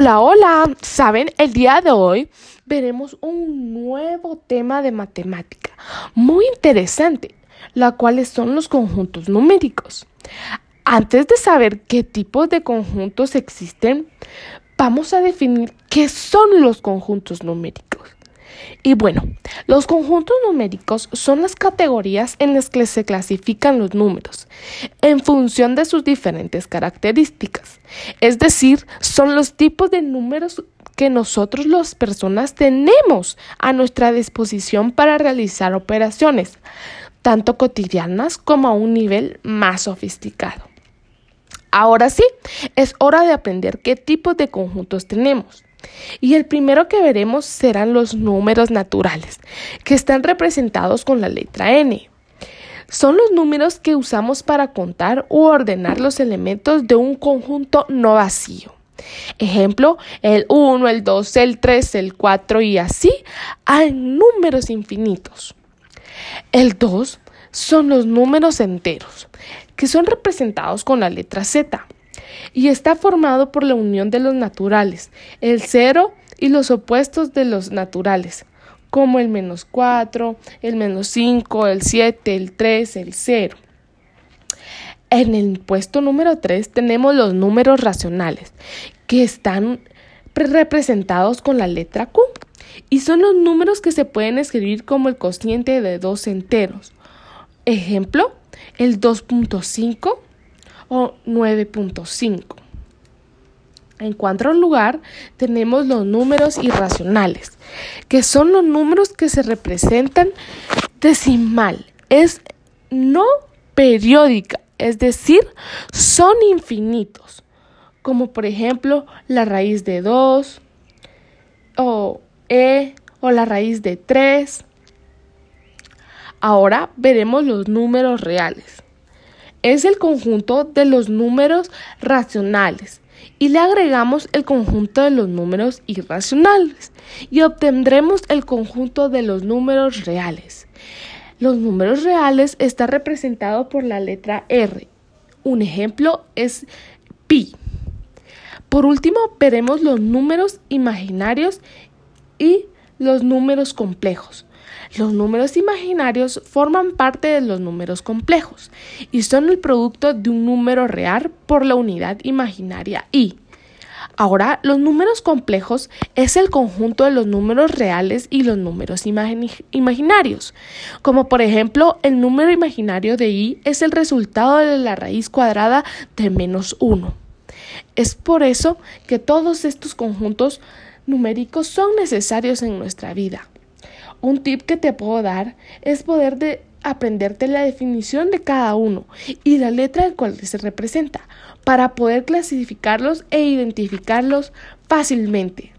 Hola, hola. Saben, el día de hoy veremos un nuevo tema de matemática muy interesante, la cual son los conjuntos numéricos. Antes de saber qué tipos de conjuntos existen, vamos a definir qué son los conjuntos numéricos. Y bueno, los conjuntos numéricos son las categorías en las que se clasifican los números en función de sus diferentes características. Es decir, son los tipos de números que nosotros las personas tenemos a nuestra disposición para realizar operaciones, tanto cotidianas como a un nivel más sofisticado. Ahora sí, es hora de aprender qué tipos de conjuntos tenemos. Y el primero que veremos serán los números naturales, que están representados con la letra N. Son los números que usamos para contar u ordenar los elementos de un conjunto no vacío. Ejemplo, el 1, el 2, el 3, el 4 y así hay números infinitos. El 2 son los números enteros, que son representados con la letra Z y está formado por la unión de los naturales, el cero y los opuestos de los naturales, como el menos 4, el menos 5, el 7, el 3, el 0. En el puesto número 3 tenemos los números racionales, que están representados con la letra Q y son los números que se pueden escribir como el cociente de dos enteros. Ejemplo, el 2.5 o 9.5. En cuarto lugar, tenemos los números irracionales, que son los números que se representan decimal, es no periódica, es decir, son infinitos, como por ejemplo la raíz de 2 o e o la raíz de 3. Ahora veremos los números reales es el conjunto de los números racionales y le agregamos el conjunto de los números irracionales y obtendremos el conjunto de los números reales. Los números reales están representados por la letra R. Un ejemplo es pi. Por último, veremos los números imaginarios y los números complejos. Los números imaginarios forman parte de los números complejos y son el producto de un número real por la unidad imaginaria i. Ahora, los números complejos es el conjunto de los números reales y los números imaginarios, como por ejemplo el número imaginario de i es el resultado de la raíz cuadrada de menos 1. Es por eso que todos estos conjuntos numéricos son necesarios en nuestra vida. Un tip que te puedo dar es poder de aprenderte la definición de cada uno y la letra en cual se representa para poder clasificarlos e identificarlos fácilmente.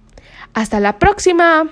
Hasta la próxima.